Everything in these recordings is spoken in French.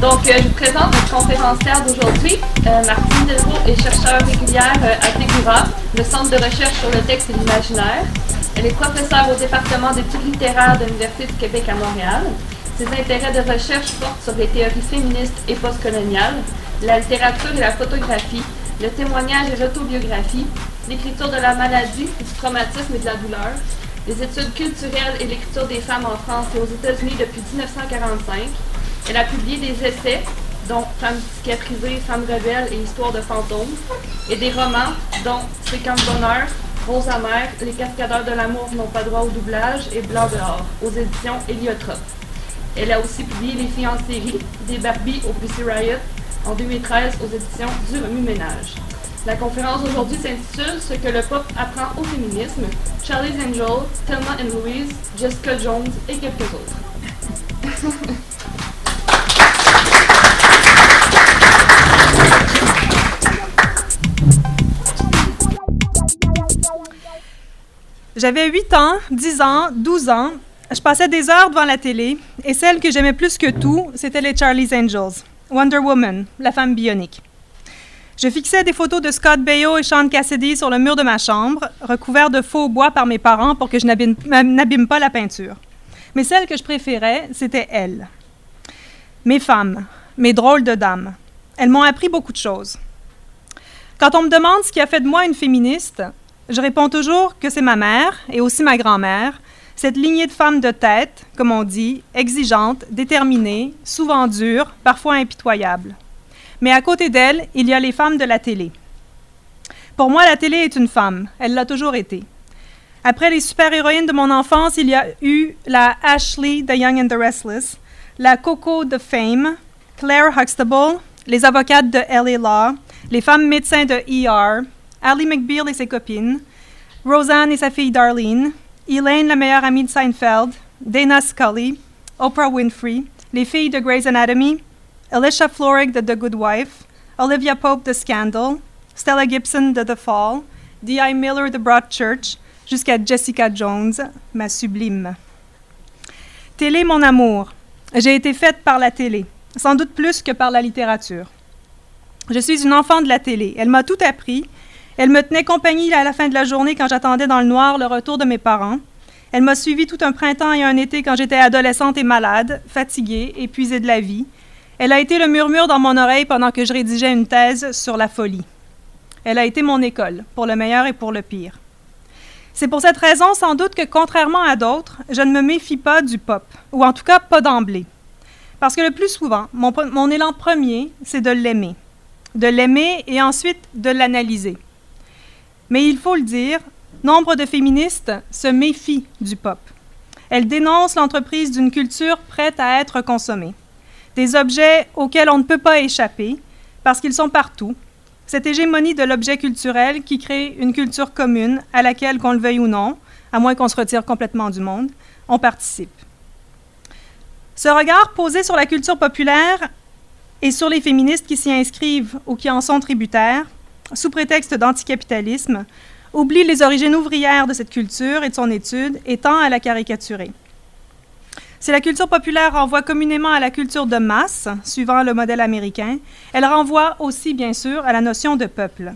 Donc, euh, je vous présente notre conférencière d'aujourd'hui. Euh, Martine Delvaux est chercheure régulière euh, à TEGURA, le Centre de recherche sur le texte et l'imaginaire. Elle est professeure au département d'études littéraires de l'Université du Québec à Montréal. Ses intérêts de recherche portent sur les théories féministes et postcoloniales, la littérature et la photographie, le témoignage et l'autobiographie, l'écriture de la maladie, du traumatisme et de la douleur, les études culturelles et l'écriture des femmes en France et aux États-Unis depuis 1945, elle a publié des essais, dont Femmes cicatrisées, Femmes rebelles et Histoire de fantômes, et des romans, dont Séquence d'honneur, Rose amère, Les cascadeurs de l'amour n'ont pas droit au doublage et Blanc dehors, aux éditions Héliotrope. Elle a aussi publié Les filles en des Barbie au Pussy Riot, en 2013 aux éditions du Remue-Ménage. La conférence d'aujourd'hui s'intitule Ce que le pop apprend au féminisme, Charlie's Angel, Thelma and Louise, Jessica Jones et quelques autres. J'avais 8 ans, 10 ans, 12 ans. Je passais des heures devant la télé et celle que j'aimais plus que tout, c'était les Charlie's Angels. Wonder Woman, la femme bionique. Je fixais des photos de Scott Baio et Sean Cassidy sur le mur de ma chambre, recouvert de faux bois par mes parents pour que je n'abîme pas la peinture. Mais celle que je préférais, c'était elle. Mes femmes, mes drôles de dames. Elles m'ont appris beaucoup de choses. Quand on me demande ce qui a fait de moi une féministe, je réponds toujours que c'est ma mère et aussi ma grand-mère, cette lignée de femmes de tête, comme on dit, exigeantes, déterminées, souvent dures, parfois impitoyables. Mais à côté d'elles, il y a les femmes de la télé. Pour moi, la télé est une femme. Elle l'a toujours été. Après les super-héroïnes de mon enfance, il y a eu la Ashley de Young and the Restless, la Coco de Fame, Claire Huxtable, les avocates de LA Law, les femmes médecins de ER, Ali McBeal et ses copines, Roseanne et sa fille Darlene, Elaine, la meilleure amie de Seinfeld, Dana Scully, Oprah Winfrey, les filles de Grey's Anatomy, Alicia Florig de The Good Wife, Olivia Pope de Scandal, Stella Gibson de The Fall, D.I. Miller de Broadchurch, jusqu'à Jessica Jones, ma sublime. Télé, mon amour. J'ai été faite par la télé, sans doute plus que par la littérature. Je suis une enfant de la télé. Elle m'a tout appris. Elle me tenait compagnie à la fin de la journée quand j'attendais dans le noir le retour de mes parents. Elle m'a suivi tout un printemps et un été quand j'étais adolescente et malade, fatiguée, épuisée de la vie. Elle a été le murmure dans mon oreille pendant que je rédigeais une thèse sur la folie. Elle a été mon école, pour le meilleur et pour le pire. C'est pour cette raison sans doute que, contrairement à d'autres, je ne me méfie pas du pop, ou en tout cas pas d'emblée. Parce que le plus souvent, mon, mon élan premier, c'est de l'aimer. De l'aimer et ensuite de l'analyser. Mais il faut le dire, nombre de féministes se méfient du pop. Elles dénoncent l'entreprise d'une culture prête à être consommée. Des objets auxquels on ne peut pas échapper parce qu'ils sont partout. Cette hégémonie de l'objet culturel qui crée une culture commune à laquelle, qu'on le veuille ou non, à moins qu'on se retire complètement du monde, on participe. Ce regard posé sur la culture populaire et sur les féministes qui s'y inscrivent ou qui en sont tributaires, sous prétexte d'anticapitalisme, oublie les origines ouvrières de cette culture et de son étude et tend à la caricaturer. Si la culture populaire renvoie communément à la culture de masse, suivant le modèle américain, elle renvoie aussi, bien sûr, à la notion de peuple.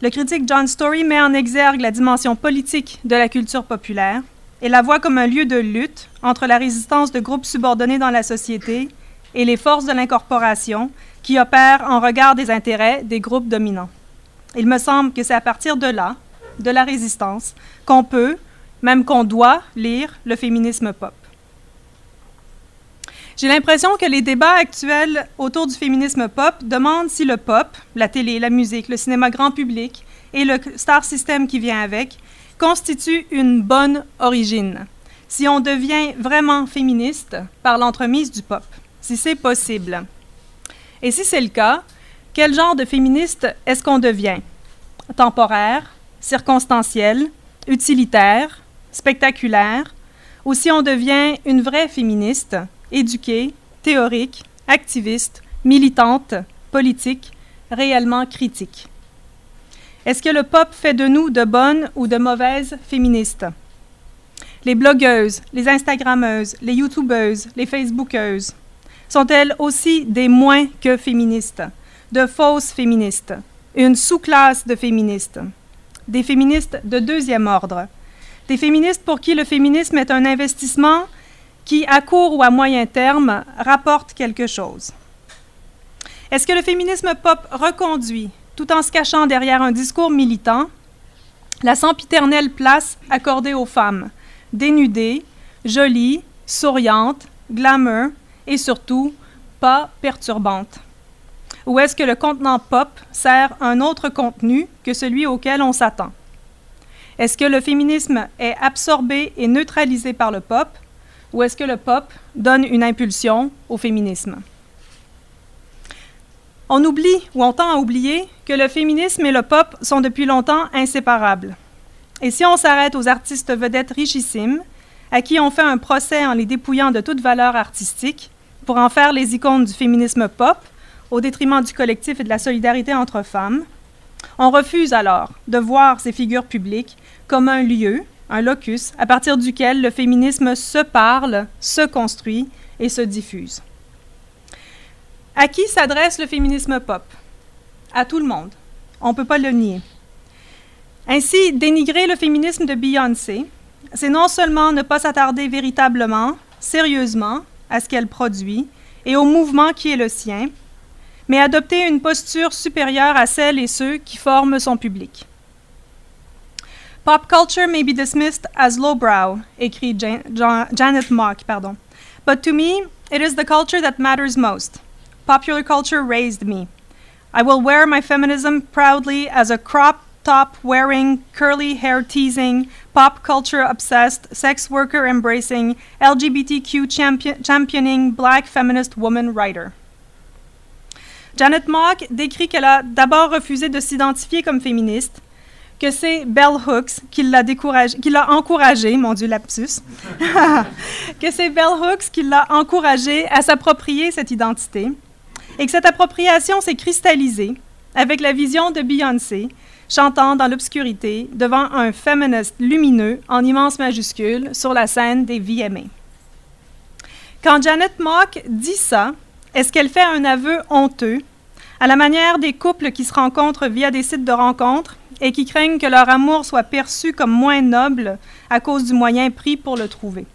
Le critique John Story met en exergue la dimension politique de la culture populaire et la voit comme un lieu de lutte entre la résistance de groupes subordonnés dans la société et les forces de l'incorporation qui opèrent en regard des intérêts des groupes dominants. Il me semble que c'est à partir de là, de la résistance, qu'on peut, même qu'on doit, lire le féminisme pop. J'ai l'impression que les débats actuels autour du féminisme pop demandent si le pop, la télé, la musique, le cinéma grand public et le star system qui vient avec constituent une bonne origine. Si on devient vraiment féministe par l'entremise du pop, si c'est possible. Et si c'est le cas, quel genre de féministe est-ce qu'on devient? Temporaire, circonstanciel, utilitaire, spectaculaire, ou si on devient une vraie féministe, éduquée, théorique, activiste, militante, politique, réellement critique? Est-ce que le pop fait de nous de bonnes ou de mauvaises féministes? Les blogueuses, les Instagrammeuses, les YouTubeuses, les Facebookeuses, sont-elles aussi des moins que féministes, de fausses féministes, une sous-classe de féministes, des féministes de deuxième ordre, des féministes pour qui le féminisme est un investissement qui, à court ou à moyen terme, rapporte quelque chose. Est-ce que le féminisme pop reconduit, tout en se cachant derrière un discours militant, la sempiternelle place accordée aux femmes, dénudées, jolies, souriantes, glamour et surtout pas perturbantes? Ou est-ce que le contenant pop sert un autre contenu que celui auquel on s'attend? Est-ce que le féminisme est absorbé et neutralisé par le pop, ou est-ce que le pop donne une impulsion au féminisme? On oublie ou on tend à oublier que le féminisme et le pop sont depuis longtemps inséparables. Et si on s'arrête aux artistes vedettes richissimes, à qui on fait un procès en les dépouillant de toute valeur artistique, pour en faire les icônes du féminisme pop, au détriment du collectif et de la solidarité entre femmes, on refuse alors de voir ces figures publiques comme un lieu, un locus, à partir duquel le féminisme se parle, se construit et se diffuse. À qui s'adresse le féminisme pop? À tout le monde. On ne peut pas le nier. Ainsi, dénigrer le féminisme de Beyoncé, c'est non seulement ne pas s'attarder véritablement, sérieusement, à ce qu'elle produit et au mouvement qui est le sien, mais adopter une posture supérieure à celles et ceux qui forment son public. Pop culture may be dismissed as lowbrow, écrit Janet Mock, pardon. But to me, it is the culture that matters most. Popular culture raised me. I will wear my feminism proudly as a crop top wearing, curly hair teasing, pop culture obsessed, sex worker embracing, LGBTQ champion championing black feminist woman writer. Janet Mock décrit qu'elle a d'abord refusé de s'identifier comme féministe, que c'est Bell Hooks qui l'a découragé, qui l'a encouragé, mon Dieu lapsus, que c'est Bell Hooks qui l'a encouragé à s'approprier cette identité, et que cette appropriation s'est cristallisée avec la vision de Beyoncé chantant dans l'obscurité devant un féministe lumineux en immense majuscule sur la scène des VMA. Quand Janet Mock dit ça, est-ce qu'elle fait un aveu honteux? À la manière des couples qui se rencontrent via des sites de rencontres et qui craignent que leur amour soit perçu comme moins noble à cause du moyen pris pour le trouver?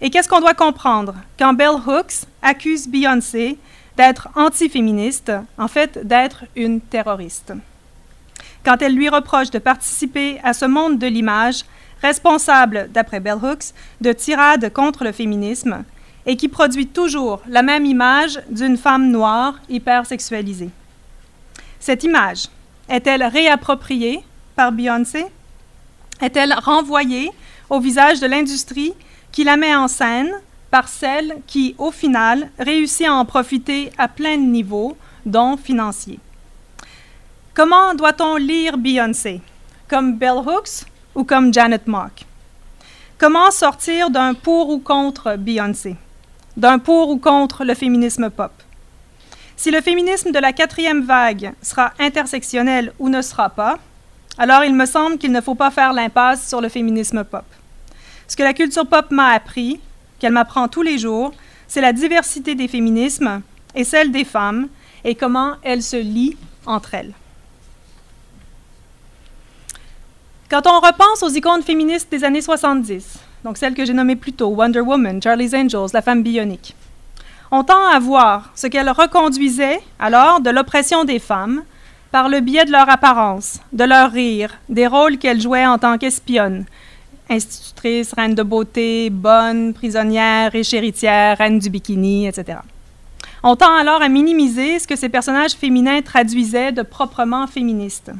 Et qu'est-ce qu'on doit comprendre? Quand Bell Hooks accuse Beyoncé d'être anti-féministe, en fait d'être une terroriste. Quand elle lui reproche de participer à ce monde de l'image, responsable, d'après Bell Hooks, de tirades contre le féminisme, et qui produit toujours la même image d'une femme noire hypersexualisée. Cette image est-elle réappropriée par Beyoncé? Est-elle renvoyée au visage de l'industrie qui la met en scène par celle qui, au final, réussit à en profiter à plein de niveaux, dont financiers? Comment doit-on lire Beyoncé? Comme Bell Hooks ou comme Janet Mock? Comment sortir d'un pour ou contre Beyoncé? D'un pour ou contre le féminisme pop Si le féminisme de la quatrième vague sera intersectionnel ou ne sera pas, alors il me semble qu'il ne faut pas faire l'impasse sur le féminisme pop. Ce que la culture pop m'a appris, qu'elle m'apprend tous les jours, c'est la diversité des féminismes et celle des femmes et comment elles se lient entre elles. Quand on repense aux icônes féministes des années 70, donc celles que j'ai nommées plus tôt, Wonder Woman, Charlie's Angels, la femme bionique, on tend à voir ce qu'elles reconduisaient alors de l'oppression des femmes par le biais de leur apparence, de leur rire, des rôles qu'elles jouaient en tant qu'espionnes, institutrice, reine de beauté, bonne, prisonnière et chéritière, reine du bikini, etc. On tend alors à minimiser ce que ces personnages féminins traduisaient de proprement féministe.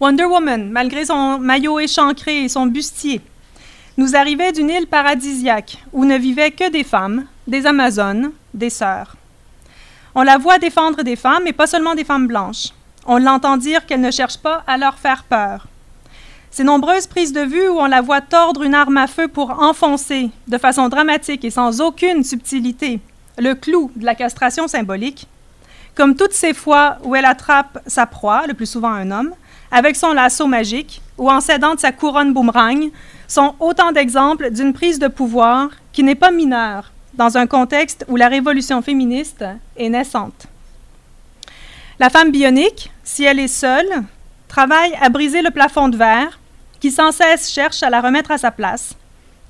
Wonder Woman, malgré son maillot échancré et son bustier, nous arrivait d'une île paradisiaque où ne vivaient que des femmes, des Amazones, des sœurs. On la voit défendre des femmes, et pas seulement des femmes blanches. On l'entend dire qu'elle ne cherche pas à leur faire peur. Ces nombreuses prises de vue où on la voit tordre une arme à feu pour enfoncer, de façon dramatique et sans aucune subtilité, le clou de la castration symbolique, comme toutes ces fois où elle attrape sa proie, le plus souvent un homme, avec son lasso magique ou en cédant de sa couronne boomerang, sont autant d'exemples d'une prise de pouvoir qui n'est pas mineure dans un contexte où la révolution féministe est naissante. La femme bionique, si elle est seule, travaille à briser le plafond de verre qui sans cesse cherche à la remettre à sa place,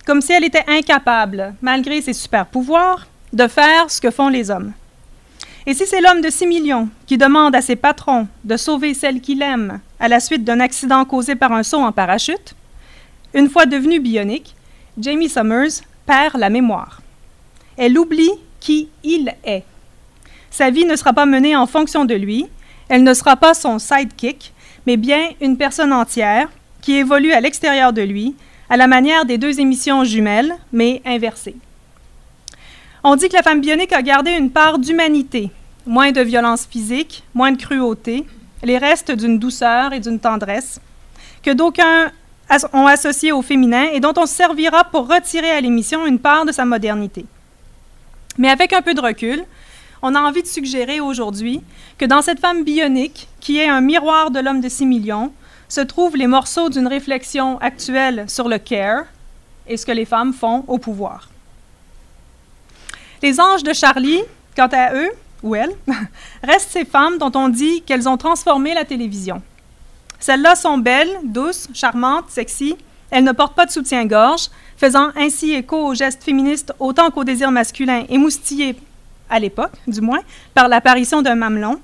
comme si elle était incapable, malgré ses super pouvoirs, de faire ce que font les hommes. Et si c'est l'homme de 6 millions qui demande à ses patrons de sauver celle qu'il aime à la suite d'un accident causé par un saut en parachute, une fois devenue bionique, Jamie Summers perd la mémoire. Elle oublie qui il est. Sa vie ne sera pas menée en fonction de lui, elle ne sera pas son sidekick, mais bien une personne entière qui évolue à l'extérieur de lui, à la manière des deux émissions jumelles, mais inversées. On dit que la femme bionique a gardé une part d'humanité, moins de violence physique, moins de cruauté, les restes d'une douceur et d'une tendresse, que d'aucuns ont associé au féminin et dont on servira pour retirer à l'émission une part de sa modernité. Mais avec un peu de recul, on a envie de suggérer aujourd'hui que dans cette femme bionique, qui est un miroir de l'homme de 6 millions, se trouvent les morceaux d'une réflexion actuelle sur le care et ce que les femmes font au pouvoir. Les anges de Charlie, quant à eux, ou elles, restent ces femmes dont on dit qu'elles ont transformé la télévision. Celles-là sont belles, douces, charmantes, sexy. Elles ne portent pas de soutien-gorge, faisant ainsi écho aux gestes féministes autant qu'au désir masculin, émoustillés, à l'époque du moins, par l'apparition d'un mamelon.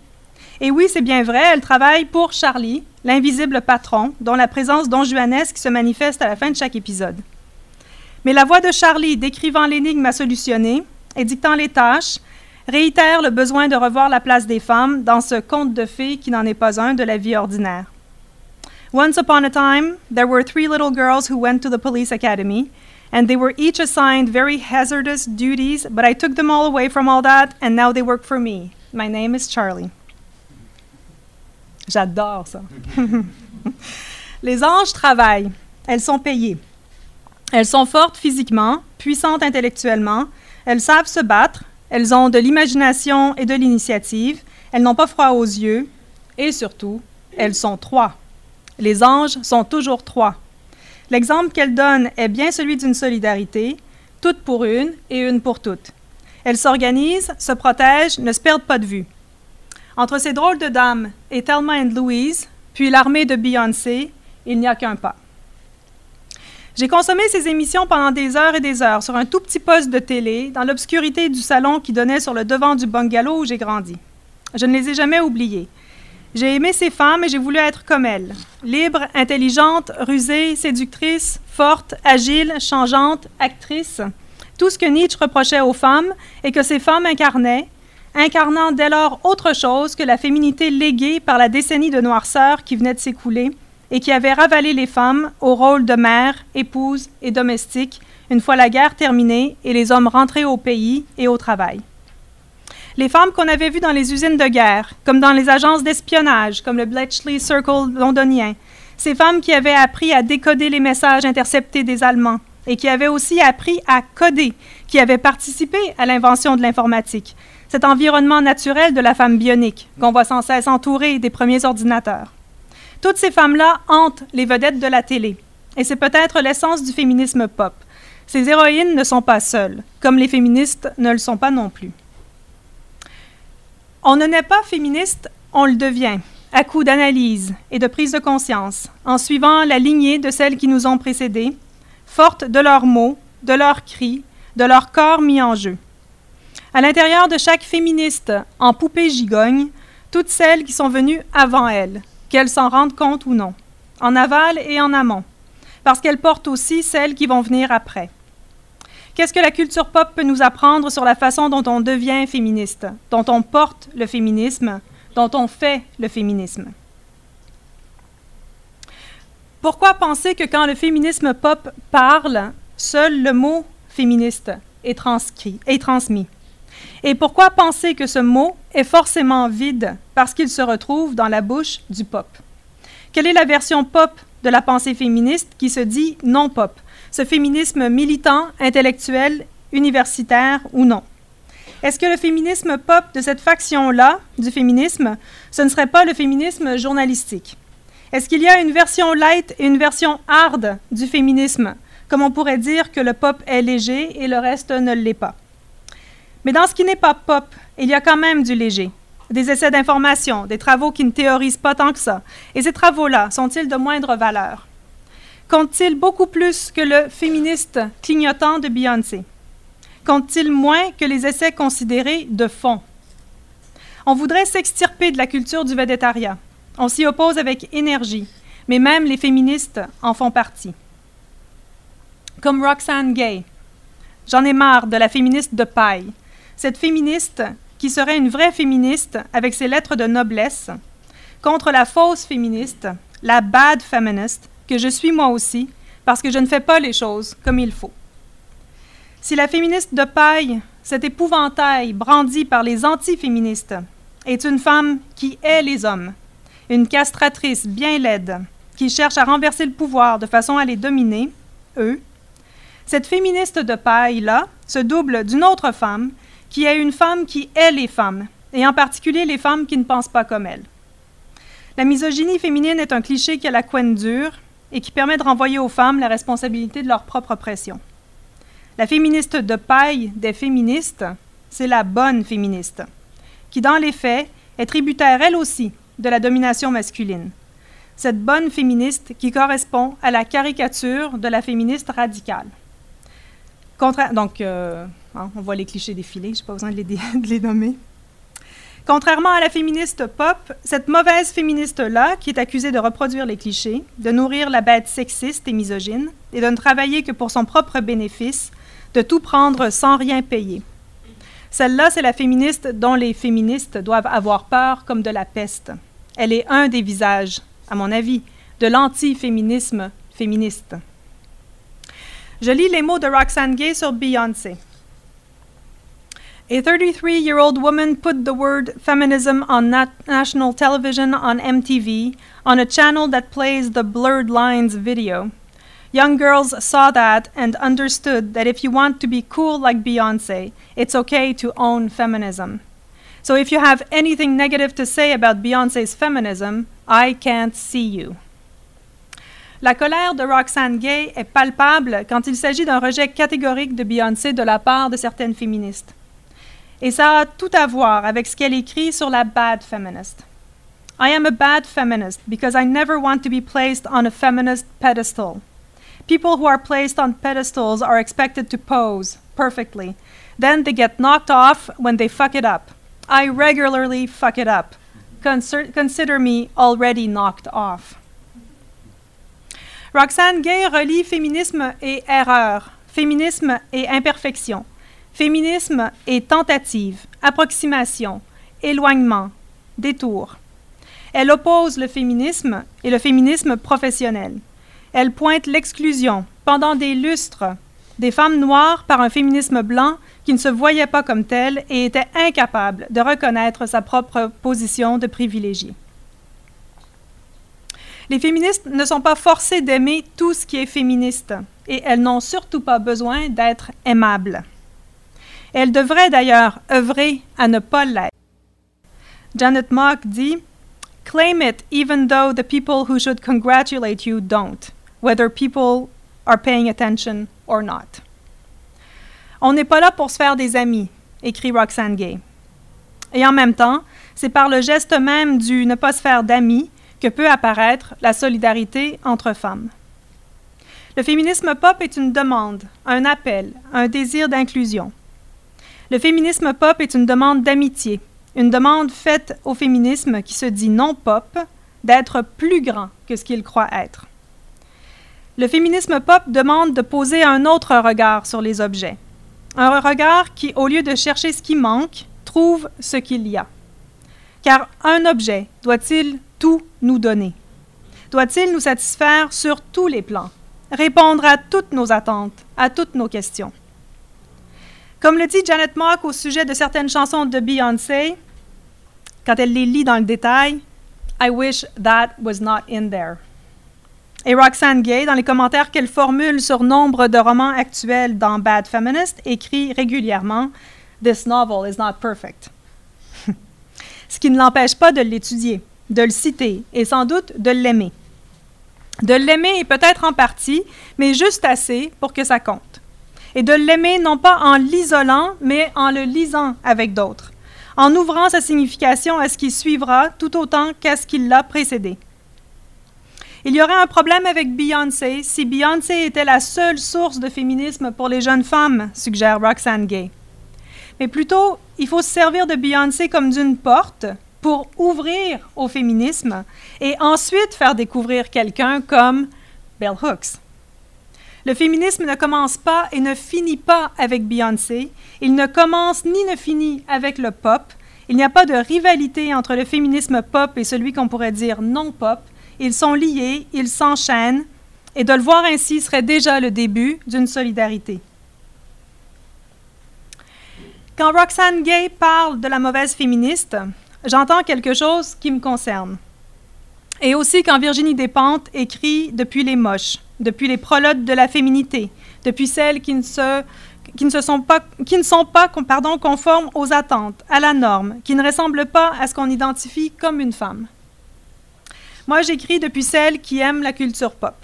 Et oui, c'est bien vrai, elles travaillent pour Charlie, l'invisible patron, dont la présence donjuanesque se manifeste à la fin de chaque épisode. Mais la voix de Charlie décrivant l'énigme à solutionner et dictant les tâches réitère le besoin de revoir la place des femmes dans ce conte de fées qui n'en est pas un de la vie ordinaire. Once upon a time, there were three little girls who went to the police academy, and they were each assigned very hazardous duties, but I took them all away from all that, and now they work for me. My name is Charlie. J'adore ça. Les anges travaillent. Elles sont payées. Elles sont fortes physiquement, puissantes intellectuellement. Elles savent se battre. Elles ont de l'imagination et de l'initiative. Elles n'ont pas froid aux yeux. Et surtout, elles sont trois. Les anges sont toujours trois. L'exemple qu'elles donnent est bien celui d'une solidarité, toutes pour une et une pour toutes. Elles s'organisent, se protègent, ne se perdent pas de vue. Entre ces drôles de dames et Thelma et Louise, puis l'armée de Beyoncé, il n'y a qu'un pas. J'ai consommé ces émissions pendant des heures et des heures sur un tout petit poste de télé dans l'obscurité du salon qui donnait sur le devant du bungalow où j'ai grandi. Je ne les ai jamais oubliées. J'ai aimé ces femmes et j'ai voulu être comme elles. Libres, intelligentes, rusées, séductrices, fortes, agiles, changeantes, actrices. Tout ce que Nietzsche reprochait aux femmes et que ces femmes incarnaient, incarnant dès lors autre chose que la féminité léguée par la décennie de noirceur qui venait de s'écouler et qui avait ravalé les femmes au rôle de mère, épouse et domestique une fois la guerre terminée et les hommes rentrés au pays et au travail. Les femmes qu'on avait vues dans les usines de guerre, comme dans les agences d'espionnage, comme le Bletchley Circle londonien, ces femmes qui avaient appris à décoder les messages interceptés des Allemands et qui avaient aussi appris à coder, qui avaient participé à l'invention de l'informatique, cet environnement naturel de la femme bionique qu'on voit sans cesse entourer des premiers ordinateurs. Toutes ces femmes-là hantent les vedettes de la télé, et c'est peut-être l'essence du féminisme pop. Ces héroïnes ne sont pas seules, comme les féministes ne le sont pas non plus. On ne naît pas féministe, on le devient, à coup d'analyse et de prise de conscience, en suivant la lignée de celles qui nous ont précédées, fortes de leurs mots, de leurs cris, de leur corps mis en jeu. À l'intérieur de chaque féministe, en poupée gigogne, toutes celles qui sont venues avant elles, qu'elles s'en rendent compte ou non, en aval et en amont, parce qu'elles portent aussi celles qui vont venir après. Qu'est-ce que la culture pop peut nous apprendre sur la façon dont on devient féministe, dont on porte le féminisme, dont on fait le féminisme? Pourquoi penser que quand le féminisme pop parle, seul le mot féministe est, transcrit, est transmis? Et pourquoi penser que ce mot est forcément vide parce qu'il se retrouve dans la bouche du pop? Quelle est la version pop de la pensée féministe qui se dit non pop? Ce féminisme militant, intellectuel, universitaire ou non. Est-ce que le féminisme pop de cette faction-là du féminisme, ce ne serait pas le féminisme journalistique? Est-ce qu'il y a une version light et une version hard du féminisme, comme on pourrait dire que le pop est léger et le reste ne l'est pas? Mais dans ce qui n'est pas pop, il y a quand même du léger. Des essais d'information, des travaux qui ne théorisent pas tant que ça. Et ces travaux-là sont-ils de moindre valeur? Comptent-ils beaucoup plus que le féministe clignotant de Beyoncé? Comptent-ils moins que les essais considérés de fond? On voudrait s'extirper de la culture du végétariat. On s'y oppose avec énergie, mais même les féministes en font partie. Comme Roxane Gay. J'en ai marre de la féministe de paille. Cette féministe qui serait une vraie féministe avec ses lettres de noblesse, contre la fausse féministe, la bad feminist, que je suis moi aussi, parce que je ne fais pas les choses comme il faut. Si la féministe de paille, cet épouvantail brandi par les anti-féministes, est une femme qui hait les hommes, une castratrice bien laide, qui cherche à renverser le pouvoir de façon à les dominer, eux, cette féministe de paille-là se double d'une autre femme qui est une femme qui hait les femmes, et en particulier les femmes qui ne pensent pas comme elle. La misogynie féminine est un cliché qui a la couenne dure et qui permet de renvoyer aux femmes la responsabilité de leur propre oppression. La féministe de paille des féministes, c'est la bonne féministe, qui dans les faits est tributaire elle aussi de la domination masculine. Cette bonne féministe qui correspond à la caricature de la féministe radicale. donc, euh, hein, on voit les clichés défiler, je n'ai pas besoin de les, de les nommer. Contrairement à la féministe pop, cette mauvaise féministe-là, qui est accusée de reproduire les clichés, de nourrir la bête sexiste et misogyne, et de ne travailler que pour son propre bénéfice, de tout prendre sans rien payer. Celle-là, c'est la féministe dont les féministes doivent avoir peur comme de la peste. Elle est un des visages, à mon avis, de l'anti-féminisme féministe. Je lis les mots de Roxane Gay sur Beyoncé. A 33 year old woman put the word feminism on nat- national television on MTV on a channel that plays the Blurred Lines video. Young girls saw that and understood that if you want to be cool like Beyonce, it's okay to own feminism. So if you have anything negative to say about Beyonce's feminism, I can't see you. La colère de Roxane Gay est palpable quand il s'agit d'un rejet catégorique de Beyoncé de la part de certaines féministes. Et ça a tout à voir avec ce qu'elle écrit sur la bad feminist. I am a bad feminist because I never want to be placed on a feminist pedestal. People who are placed on pedestals are expected to pose perfectly. Then they get knocked off when they fuck it up. I regularly fuck it up. Consider me already knocked off. Roxane Gay relie féminisme et erreur, féminisme et imperfection. Féminisme et tentative, approximation, éloignement, détour. Elle oppose le féminisme et le féminisme professionnel. Elle pointe l'exclusion, pendant des lustres, des femmes noires par un féminisme blanc qui ne se voyait pas comme tel et était incapable de reconnaître sa propre position de privilégiée. Les féministes ne sont pas forcées d'aimer tout ce qui est féministe et elles n'ont surtout pas besoin d'être aimables. Elle devrait d'ailleurs œuvrer à ne pas l'être. Janet Mock dit Claim it even though the people who should congratulate you don't, whether people are paying attention or not. On n'est pas là pour se faire des amis, écrit Roxane Gay. Et en même temps, c'est par le geste même du ne pas se faire d'amis que peut apparaître la solidarité entre femmes. Le féminisme pop est une demande, un appel, un désir d'inclusion. Le féminisme pop est une demande d'amitié, une demande faite au féminisme qui se dit non pop d'être plus grand que ce qu'il croit être. Le féminisme pop demande de poser un autre regard sur les objets, un regard qui, au lieu de chercher ce qui manque, trouve ce qu'il y a. Car un objet doit-il tout nous donner? Doit-il nous satisfaire sur tous les plans, répondre à toutes nos attentes, à toutes nos questions? Comme le dit Janet Mock au sujet de certaines chansons de Beyoncé, quand elle les lit dans le détail, I wish that was not in there. Et Roxane Gay, dans les commentaires qu'elle formule sur nombre de romans actuels dans Bad Feminist, écrit régulièrement This novel is not perfect. Ce qui ne l'empêche pas de l'étudier, de le citer et sans doute de l'aimer. De l'aimer peut-être en partie, mais juste assez pour que ça compte. Et de l'aimer non pas en l'isolant, mais en le lisant avec d'autres, en ouvrant sa signification à ce qui suivra tout autant qu'à ce qui l'a précédé. Il y aurait un problème avec Beyoncé si Beyoncé était la seule source de féminisme pour les jeunes femmes, suggère Roxane Gay. Mais plutôt, il faut se servir de Beyoncé comme d'une porte pour ouvrir au féminisme et ensuite faire découvrir quelqu'un comme Bell Hooks. Le féminisme ne commence pas et ne finit pas avec Beyoncé. Il ne commence ni ne finit avec le pop. Il n'y a pas de rivalité entre le féminisme pop et celui qu'on pourrait dire non pop. Ils sont liés, ils s'enchaînent, et de le voir ainsi serait déjà le début d'une solidarité. Quand Roxane Gay parle de la mauvaise féministe, j'entends quelque chose qui me concerne. Et aussi quand Virginie Despentes écrit depuis les moches, depuis les prologues de la féminité, depuis celles qui ne, se, qui ne, se sont pas, qui ne sont pas pardon, conformes aux attentes, à la norme, qui ne ressemblent pas à ce qu'on identifie comme une femme. Moi, j'écris depuis celles qui aiment la culture pop.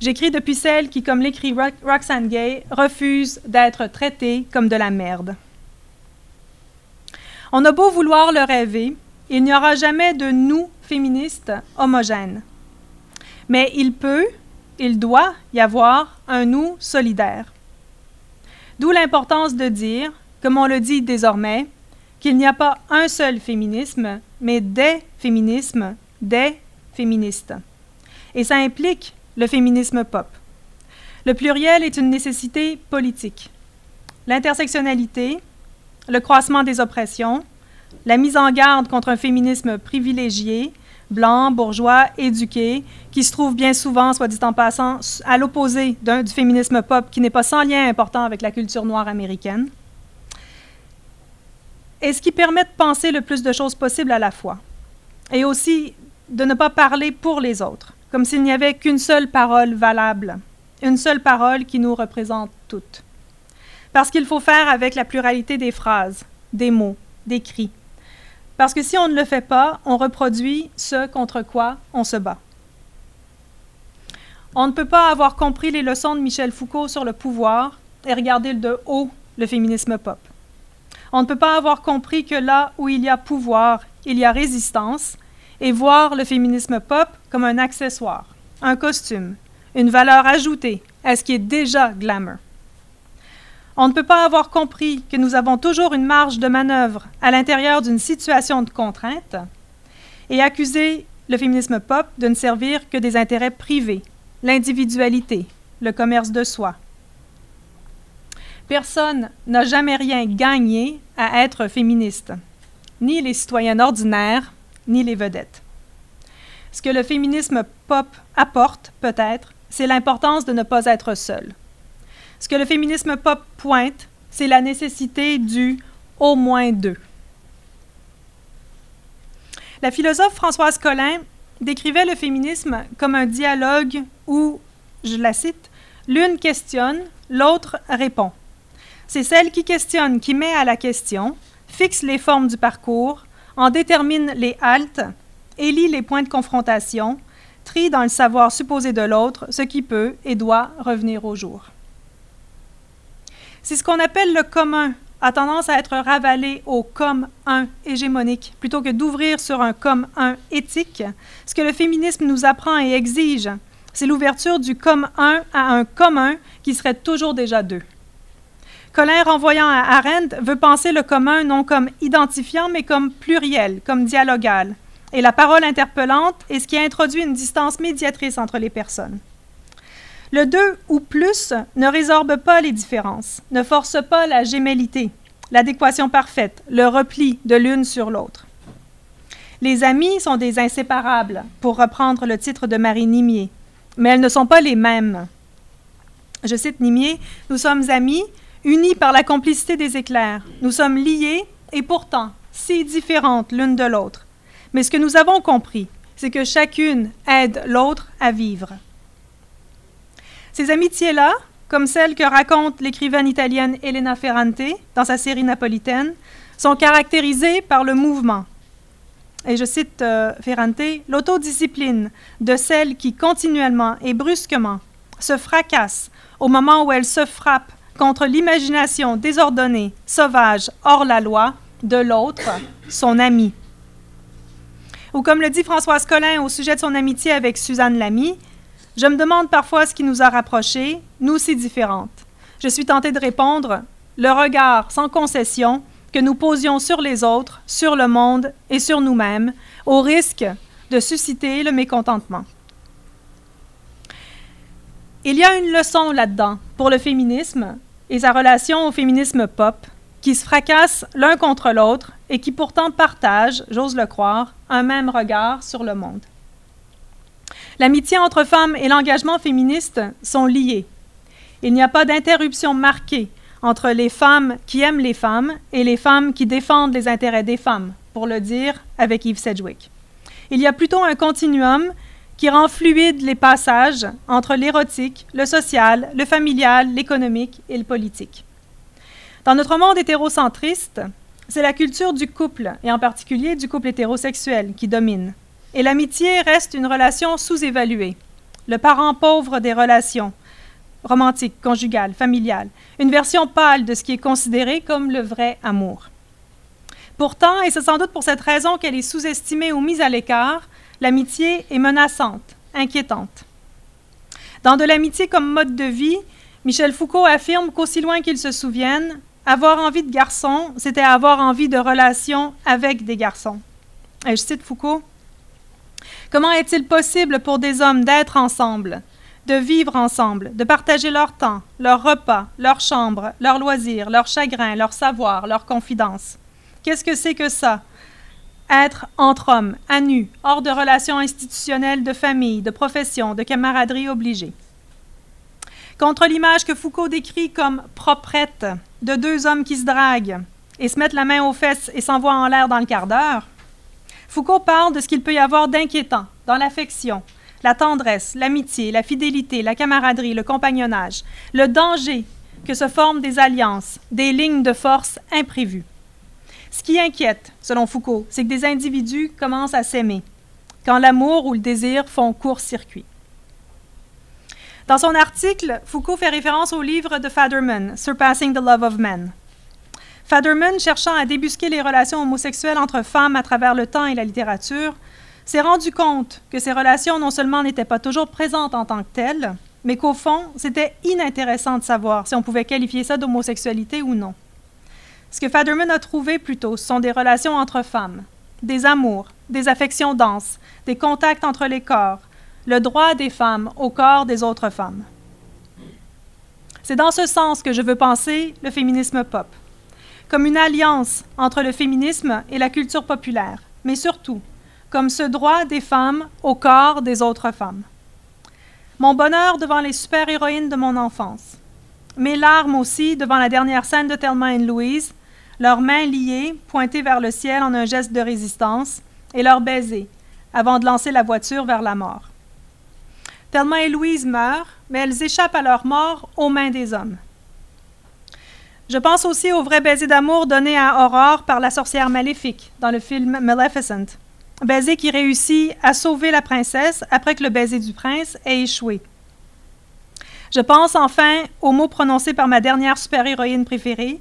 J'écris depuis celles qui, comme l'écrit Roxane Gay, refusent d'être traitées comme de la merde. On a beau vouloir le rêver, il n'y aura jamais de nous féministes homogènes. Mais il peut, il doit y avoir un nous solidaire. D'où l'importance de dire, comme on le dit désormais, qu'il n'y a pas un seul féminisme, mais des féminismes, des féministes. Et ça implique le féminisme pop. Le pluriel est une nécessité politique. L'intersectionnalité, le croissement des oppressions, la mise en garde contre un féminisme privilégié, blanc, bourgeois, éduqué, qui se trouve bien souvent, soit dit en passant, à l'opposé du féminisme pop qui n'est pas sans lien important avec la culture noire américaine. Et ce qui permet de penser le plus de choses possibles à la fois. Et aussi de ne pas parler pour les autres, comme s'il n'y avait qu'une seule parole valable, une seule parole qui nous représente toutes. Parce qu'il faut faire avec la pluralité des phrases, des mots, des cris. Parce que si on ne le fait pas, on reproduit ce contre quoi on se bat. On ne peut pas avoir compris les leçons de Michel Foucault sur le pouvoir et regarder de haut le féminisme pop. On ne peut pas avoir compris que là où il y a pouvoir, il y a résistance, et voir le féminisme pop comme un accessoire, un costume, une valeur ajoutée à ce qui est déjà glamour. On ne peut pas avoir compris que nous avons toujours une marge de manœuvre à l'intérieur d'une situation de contrainte et accuser le féminisme pop de ne servir que des intérêts privés, l'individualité, le commerce de soi. Personne n'a jamais rien gagné à être féministe, ni les citoyens ordinaires, ni les vedettes. Ce que le féminisme pop apporte, peut-être, c'est l'importance de ne pas être seul. Ce que le féminisme pop pointe, c'est la nécessité du au moins deux. La philosophe Françoise Collin décrivait le féminisme comme un dialogue où, je la cite, l'une questionne, l'autre répond. C'est celle qui questionne qui met à la question, fixe les formes du parcours, en détermine les haltes, élit les points de confrontation, trie dans le savoir supposé de l'autre ce qui peut et doit revenir au jour. Si ce qu'on appelle le commun a tendance à être ravalé au comme un hégémonique plutôt que d'ouvrir sur un comme un éthique, ce que le féminisme nous apprend et exige, c'est l'ouverture du comme un à un commun qui serait toujours déjà deux. Colin, renvoyant à Arendt, veut penser le commun non comme identifiant, mais comme pluriel, comme dialogal. Et la parole interpellante est ce qui introduit une distance médiatrice entre les personnes. Le deux ou plus ne résorbe pas les différences, ne force pas la gémellité, l'adéquation parfaite, le repli de l'une sur l'autre. Les amis sont des inséparables, pour reprendre le titre de Marie Nimier, mais elles ne sont pas les mêmes. Je cite Nimier Nous sommes amis, unis par la complicité des éclairs. Nous sommes liés et pourtant si différentes l'une de l'autre. Mais ce que nous avons compris, c'est que chacune aide l'autre à vivre. Ces amitiés-là, comme celles que raconte l'écrivaine italienne Elena Ferrante dans sa série napolitaine, sont caractérisées par le mouvement. Et je cite euh, Ferrante, l'autodiscipline de celle qui continuellement et brusquement se fracasse au moment où elle se frappe contre l'imagination désordonnée, sauvage, hors la loi, de l'autre, son ami. Ou comme le dit Françoise Collin au sujet de son amitié avec Suzanne Lamy, je me demande parfois ce qui nous a rapprochés, nous si différentes. Je suis tentée de répondre le regard sans concession que nous posions sur les autres, sur le monde et sur nous-mêmes, au risque de susciter le mécontentement. Il y a une leçon là-dedans pour le féminisme et sa relation au féminisme pop, qui se fracassent l'un contre l'autre et qui pourtant partagent, j'ose le croire, un même regard sur le monde. L'amitié entre femmes et l'engagement féministe sont liés. Il n'y a pas d'interruption marquée entre les femmes qui aiment les femmes et les femmes qui défendent les intérêts des femmes, pour le dire avec Yves Sedgwick. Il y a plutôt un continuum qui rend fluide les passages entre l'érotique, le social, le familial, l'économique et le politique. Dans notre monde hétérocentriste, c'est la culture du couple, et en particulier du couple hétérosexuel, qui domine. Et l'amitié reste une relation sous-évaluée, le parent pauvre des relations, romantiques, conjugales, familiales, une version pâle de ce qui est considéré comme le vrai amour. Pourtant, et c'est sans doute pour cette raison qu'elle est sous-estimée ou mise à l'écart, l'amitié est menaçante, inquiétante. Dans De l'amitié comme mode de vie, Michel Foucault affirme qu'aussi loin qu'il se souvienne, avoir envie de garçons, c'était avoir envie de relations avec des garçons. Et je cite Foucault. Comment est-il possible pour des hommes d'être ensemble, de vivre ensemble, de partager leur temps, leurs repas, leurs chambres, leurs loisirs, leurs chagrins, leurs savoirs, leurs confidences Qu'est-ce que c'est que ça? Être entre hommes, à nu, hors de relations institutionnelles de famille, de profession, de camaraderie obligée. Contre l'image que Foucault décrit comme proprette de deux hommes qui se draguent et se mettent la main aux fesses et s'envoient en l'air dans le quart d'heure, Foucault parle de ce qu'il peut y avoir d'inquiétant dans l'affection, la tendresse, l'amitié, la fidélité, la camaraderie, le compagnonnage, le danger que se forment des alliances, des lignes de force imprévues. Ce qui inquiète, selon Foucault, c'est que des individus commencent à s'aimer, quand l'amour ou le désir font court-circuit. Dans son article, Foucault fait référence au livre de Faderman, Surpassing the Love of Men. Faderman, cherchant à débusquer les relations homosexuelles entre femmes à travers le temps et la littérature, s'est rendu compte que ces relations non seulement n'étaient pas toujours présentes en tant que telles, mais qu'au fond, c'était inintéressant de savoir si on pouvait qualifier ça d'homosexualité ou non. Ce que Faderman a trouvé plutôt, ce sont des relations entre femmes, des amours, des affections denses, des contacts entre les corps, le droit des femmes au corps des autres femmes. C'est dans ce sens que je veux penser le féminisme pop comme une alliance entre le féminisme et la culture populaire, mais surtout comme ce droit des femmes au corps des autres femmes. Mon bonheur devant les super-héroïnes de mon enfance. Mes larmes aussi devant la dernière scène de Thelma et Louise, leurs mains liées, pointées vers le ciel en un geste de résistance, et leurs baisers, avant de lancer la voiture vers la mort. Thelma et Louise meurent, mais elles échappent à leur mort aux mains des hommes. Je pense aussi au vrai baiser d'amour donné à Aurore par la sorcière maléfique dans le film Maleficent. Baiser qui réussit à sauver la princesse après que le baiser du prince ait échoué. Je pense enfin aux mots prononcés par ma dernière super-héroïne préférée,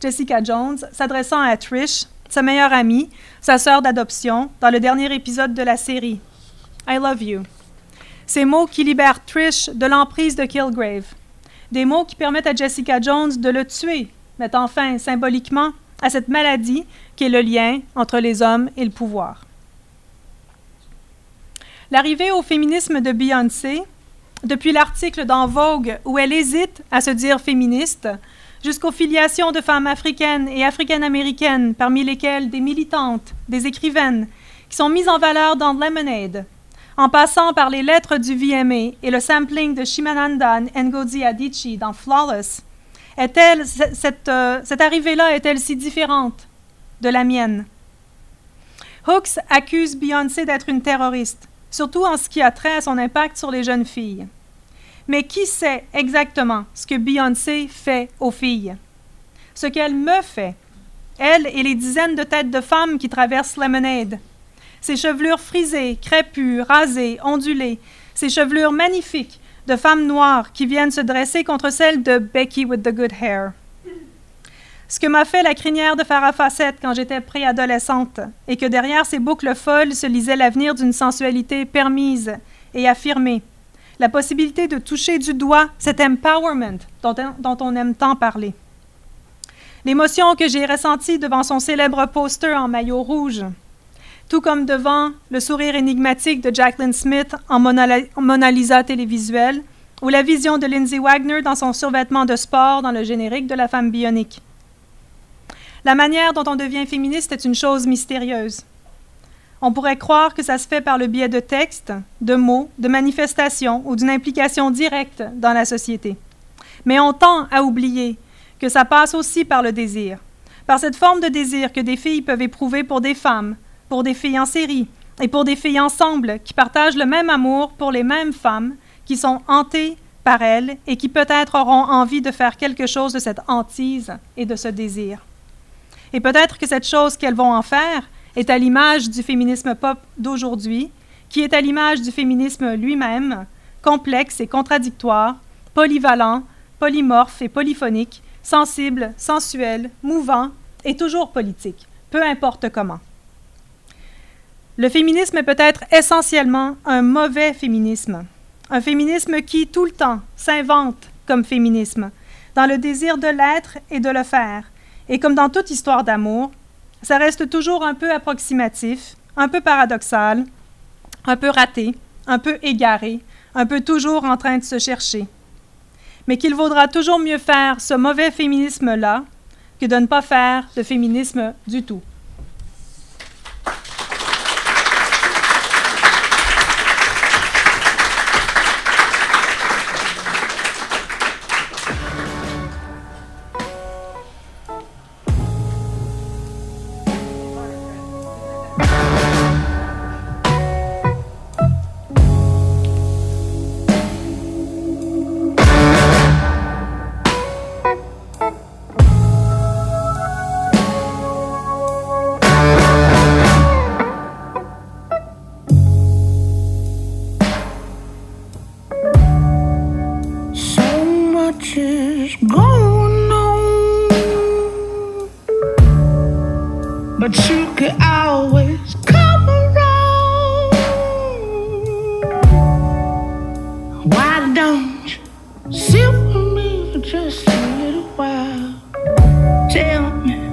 Jessica Jones, s'adressant à Trish, sa meilleure amie, sa sœur d'adoption, dans le dernier épisode de la série. I love you. Ces mots qui libèrent Trish de l'emprise de Kilgrave. Des mots qui permettent à Jessica Jones de le tuer, mettant fin symboliquement à cette maladie qui est le lien entre les hommes et le pouvoir. L'arrivée au féminisme de Beyoncé, depuis l'article dans Vogue où elle hésite à se dire féministe, jusqu'aux filiations de femmes africaines et africaines-américaines, parmi lesquelles des militantes, des écrivaines, qui sont mises en valeur dans Lemonade, en passant par les lettres du VMA et le sampling de Shimananda Ngozi Adichie dans Flawless, est-elle, cette, euh, cette arrivée-là est-elle si différente de la mienne? Hooks accuse Beyoncé d'être une terroriste, surtout en ce qui a trait à son impact sur les jeunes filles. Mais qui sait exactement ce que Beyoncé fait aux filles? Ce qu'elle me fait, elle et les dizaines de têtes de femmes qui traversent Lemonade, ses chevelures frisées, crépues, rasées, ondulées, ses chevelures magnifiques, de femmes noires qui viennent se dresser contre celles de Becky with the good hair. Ce que m'a fait la crinière de Farah Fawcett quand j'étais préadolescente, et que derrière ces boucles folles se lisait l'avenir d'une sensualité permise et affirmée, la possibilité de toucher du doigt cet empowerment dont, dont on aime tant parler. L'émotion que j'ai ressentie devant son célèbre poster en maillot rouge, tout comme devant le sourire énigmatique de Jacqueline Smith en Mona Lisa télévisuel, ou la vision de Lindsay Wagner dans son survêtement de sport dans le générique de La femme bionique. La manière dont on devient féministe est une chose mystérieuse. On pourrait croire que ça se fait par le biais de textes, de mots, de manifestations ou d'une implication directe dans la société. Mais on tend à oublier que ça passe aussi par le désir, par cette forme de désir que des filles peuvent éprouver pour des femmes, pour des filles en série et pour des filles ensemble qui partagent le même amour pour les mêmes femmes, qui sont hantées par elles et qui peut-être auront envie de faire quelque chose de cette hantise et de ce désir. Et peut-être que cette chose qu'elles vont en faire est à l'image du féminisme pop d'aujourd'hui, qui est à l'image du féminisme lui-même, complexe et contradictoire, polyvalent, polymorphe et polyphonique, sensible, sensuel, mouvant et toujours politique, peu importe comment. Le féminisme est peut-être essentiellement un mauvais féminisme, un féminisme qui, tout le temps, s'invente comme féminisme, dans le désir de l'être et de le faire, et comme dans toute histoire d'amour, ça reste toujours un peu approximatif, un peu paradoxal, un peu raté, un peu égaré, un peu toujours en train de se chercher. Mais qu'il vaudra toujours mieux faire ce mauvais féminisme-là que de ne pas faire de féminisme du tout. Sit with me for just a little while. Tell me.